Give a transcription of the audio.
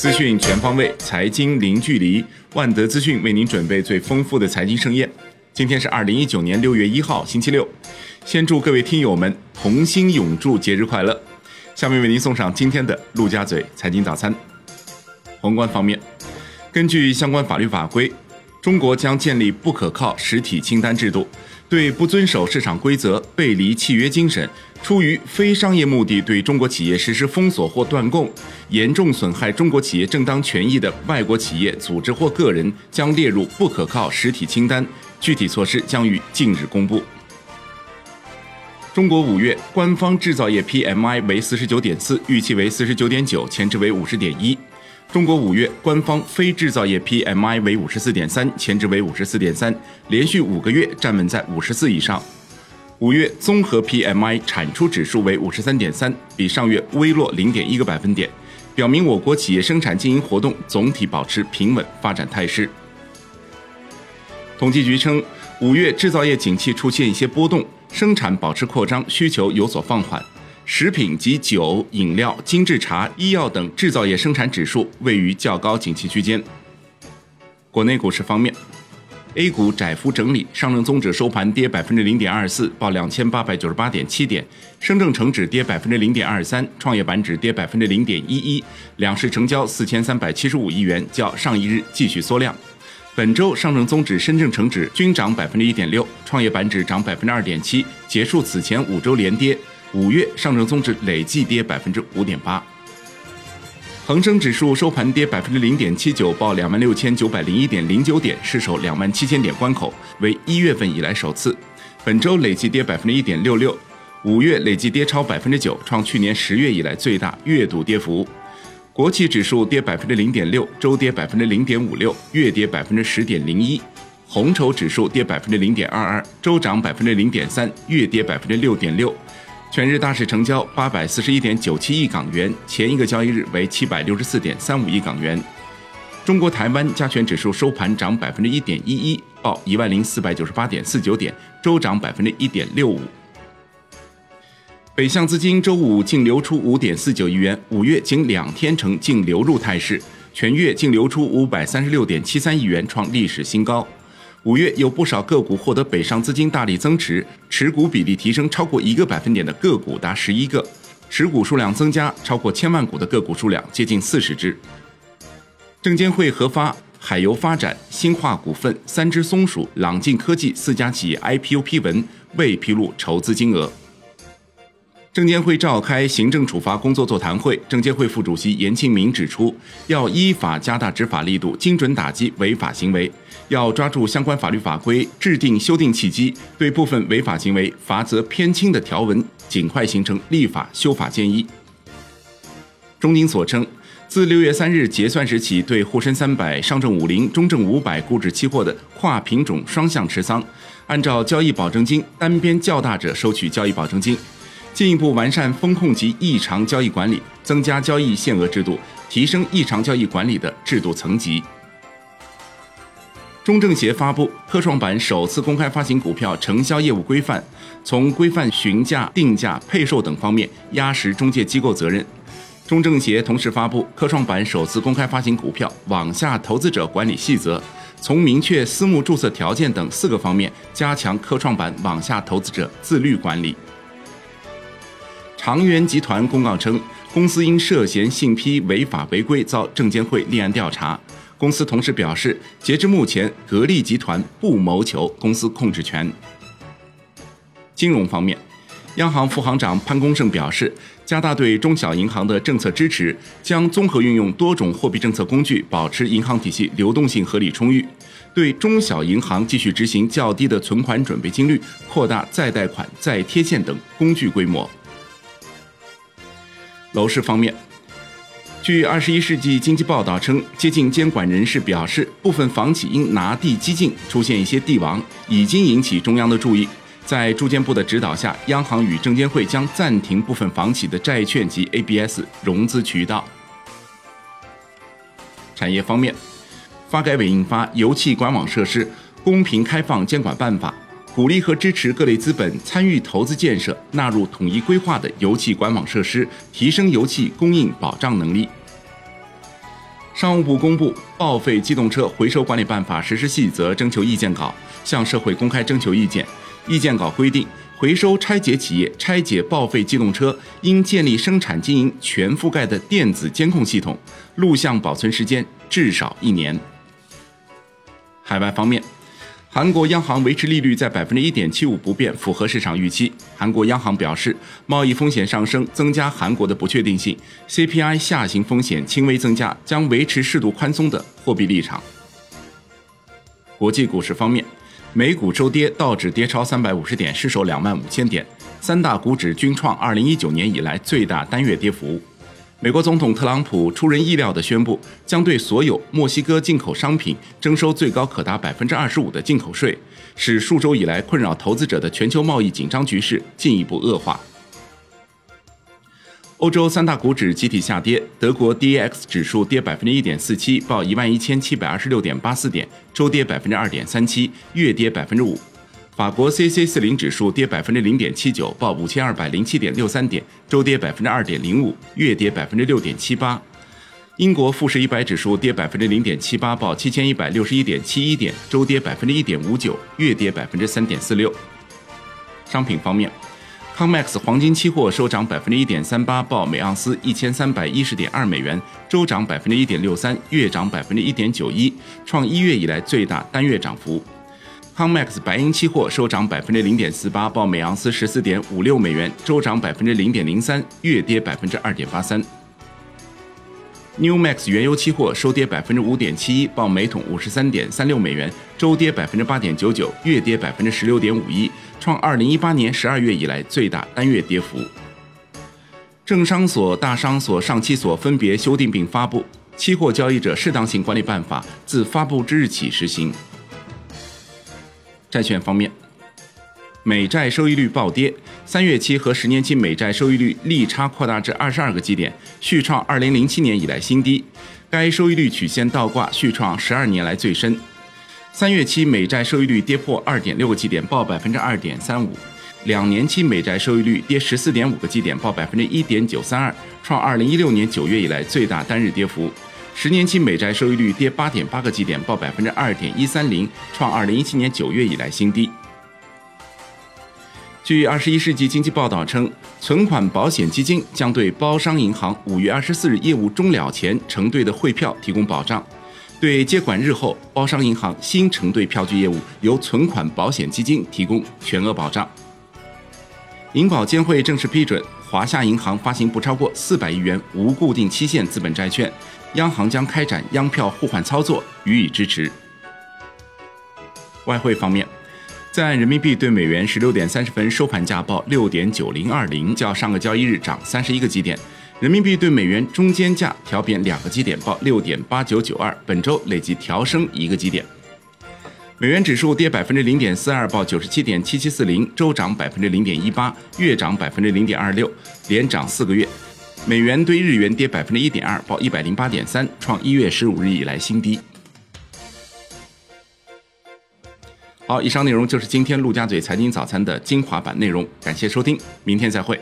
资讯全方位，财经零距离。万德资讯为您准备最丰富的财经盛宴。今天是二零一九年六月一号，星期六。先祝各位听友们同心永驻节日快乐。下面为您送上今天的陆家嘴财经早餐。宏观方面，根据相关法律法规，中国将建立不可靠实体清单制度。对不遵守市场规则、背离契约精神、出于非商业目的对中国企业实施封锁或断供、严重损害中国企业正当权益的外国企业、组织或个人，将列入不可靠实体清单。具体措施将于近日公布。中国五月官方制造业 PMI 为四十九点四，预期为四十九点九，前值为五十点一。中国五月官方非制造业 PMI 为五十四点三，前值为五十四点三，连续五个月站稳在五十四以上。五月综合 PMI 产出指数为五十三点三，比上月微弱零点一个百分点，表明我国企业生产经营活动总体保持平稳发展态势。统计局称，五月制造业景气出现一些波动，生产保持扩张，需求有所放缓。食品及酒、饮料、精制茶、医药等制造业生产指数位于较高景气区间。国内股市方面，A 股窄幅整理，上证综指收盘跌百分之零点二四，报两千八百九十八点七点；深证成指跌百分之零点二三，创业板指跌百分之零点一一。两市成交四千三百七十五亿元，较上一日继续缩量。本周上证综指、深证成指均涨百分之一点六，创业板指涨百分之二点七，结束此前五周连跌。五月上证综指累计跌百分之五点八，恒生指数收盘跌百分之零点七九，报两万六千九百零一点零九点，失守两万七千点关口，为一月份以来首次。本周累计跌百分之一点六六，五月累计跌超百分之九，创去年十月以来最大月度跌幅。国企指数跌百分之零点六，周跌百分之零点五六，月跌百分之十点零一。红筹指数跌百分之零点二二，周涨百分之零点三，月跌百分之六点六。全日大市成交八百四十一点九七亿港元，前一个交易日为七百六十四点三五亿港元。中国台湾加权指数收盘涨百分之一点一一，报一万零四百九十八点四九点，周涨百分之一点六五。北向资金周五净流出五点四九亿元，五月仅两天呈净流入态势，全月净流出五百三十六点七三亿元，创历史新高。五月有不少个股获得北上资金大力增持，持股比例提升超过一个百分点的个股达十一个，持股数量增加超过千万股的个股数量接近四十只。证监会核发海油发展、新化股份、三只松鼠、朗进科技四家企业 IPO 批文，未披露筹资金额。证监会召开行政处罚工作座谈会，证监会副主席严庆明指出，要依法加大执法力度，精准打击违法行为，要抓住相关法律法规制定修订契机，对部分违法行为罚则偏轻的条文，尽快形成立法修法建议。中金所称，自六月三日结算时起，对沪深三百、上证五零、中证五百股指期货的跨品种双向持仓，按照交易保证金单边较大者收取交易保证金。进一步完善风控及异常交易管理，增加交易限额制度，提升异常交易管理的制度层级。中证协发布科创板首次公开发行股票承销业务规范，从规范询价、定价、配售等方面压实中介机构责任。中证协同时发布科创板首次公开发行股票网下投资者管理细则，从明确私募注册条件等四个方面加强科创板网下投资者自律管理。长源集团公告称，公司因涉嫌信批违法违规遭证监会立案调查。公司同时表示，截至目前，格力集团不谋求公司控制权。金融方面，央行副行长潘功胜表示，加大对中小银行的政策支持，将综合运用多种货币政策工具，保持银行体系流动性合理充裕。对中小银行继续执行较低的存款准备金率、扩大再贷款、再贴现等工具规模。楼市方面，据《二十一世纪经济报道》称，接近监管人士表示，部分房企因拿地激进，出现一些地王，已经引起中央的注意。在住建部的指导下，央行与证监会将暂停部分房企的债券及 ABS 融资渠道。产业方面，发改委印发《油气管网设施公平开放监管办法》。鼓励和支持各类资本参与投资建设纳入统一规划的油气管网设施，提升油气供应保障能力。商务部公布《报废机动车回收管理办法实施细则》征求意见稿，向社会公开征求意见。意见稿规定，回收拆解企业拆解报废机动车，应建立生产经营全覆盖的电子监控系统，录像保存时间至少一年。海外方面。韩国央行维持利率在百分之一点七五不变，符合市场预期。韩国央行表示，贸易风险上升增加韩国的不确定性，CPI 下行风险轻微增加，将维持适度宽松的货币立场。国际股市方面，美股周跌，道指跌超三百五十点，失守两万五千点，三大股指均创二零一九年以来最大单月跌幅。美国总统特朗普出人意料地宣布，将对所有墨西哥进口商品征收最高可达百分之二十五的进口税，使数周以来困扰投资者的全球贸易紧张局势进一步恶化。欧洲三大股指集体下跌，德国 D A X 指数跌百分之一点四七，报一万一千七百二十六点八四点，周跌百分之二点三七，月跌百分之五。法国 C C 四零指数跌百分之零点七九，报五千二百零七点六三点，周跌百分之二点零五，月跌百分之六点七八。英国富时一百指数跌百分之零点七八，报七千一百六十一点七一点，周跌百分之一点五九，月跌百分之三点四六。商品方面，COMEX 黄金期货收涨百分之一点三八，报每盎司一千三百一十点二美元，周涨百分之一点六三，月涨百分之一点九一，创一月以来最大单月涨幅。COMEX 白银期货收涨百分之零点四八，报每盎司十四点五六美元，周涨百分之零点零三，月跌百分之二点八三。NewMax 原油期货收跌百分之五点七一，报每桶五十三点三六美元，周跌百分之八点九九，月跌百分之十六点五一，创二零一八年十二月以来最大单月跌幅。证商所、大商所、上期所分别修订并发布《期货交易者适当性管理办法》，自发布之日起实行。债券方面，美债收益率暴跌，三月期和十年期美债收益率利差扩大至二十二个基点，续创二零零七年以来新低。该收益率曲线倒挂，续创十二年来最深。三月期美债收益率跌破二点六个基点，报百分之二点三五。两年期美债收益率跌十四点五个基点，报百分之一点九三二，创二零一六年九月以来最大单日跌幅。十年期美债收益率跌八点八个基点，报百分之二点一三零，创二零一七年九月以来新低。据《二十一世纪经济报道》称，存款保险基金将对包商银行五月二十四日业务终了前承兑的汇票提供保障，对接管日后包商银行新承兑票据业务由存款保险基金提供全额保障。银保监会正式批准华夏银行发行不超过四百亿元无固定期限资本债券。央行将开展央票互换操作，予以支持。外汇方面，在人民币对美元十六点三十分收盘价报六点九零二零，较上个交易日涨三十一个基点。人民币对美元中间价调贬两个基点，报六点八九九二，本周累计调升一个基点。美元指数跌百分之零点四二，报九十七点七七四零，周涨百分之零点一八，月涨百分之零点二六，连涨四个月。美元对日元跌百分之一点二，报一百零八点三，创一月十五日以来新低。好，以上内容就是今天陆家嘴财经早餐的精华版内容，感谢收听，明天再会。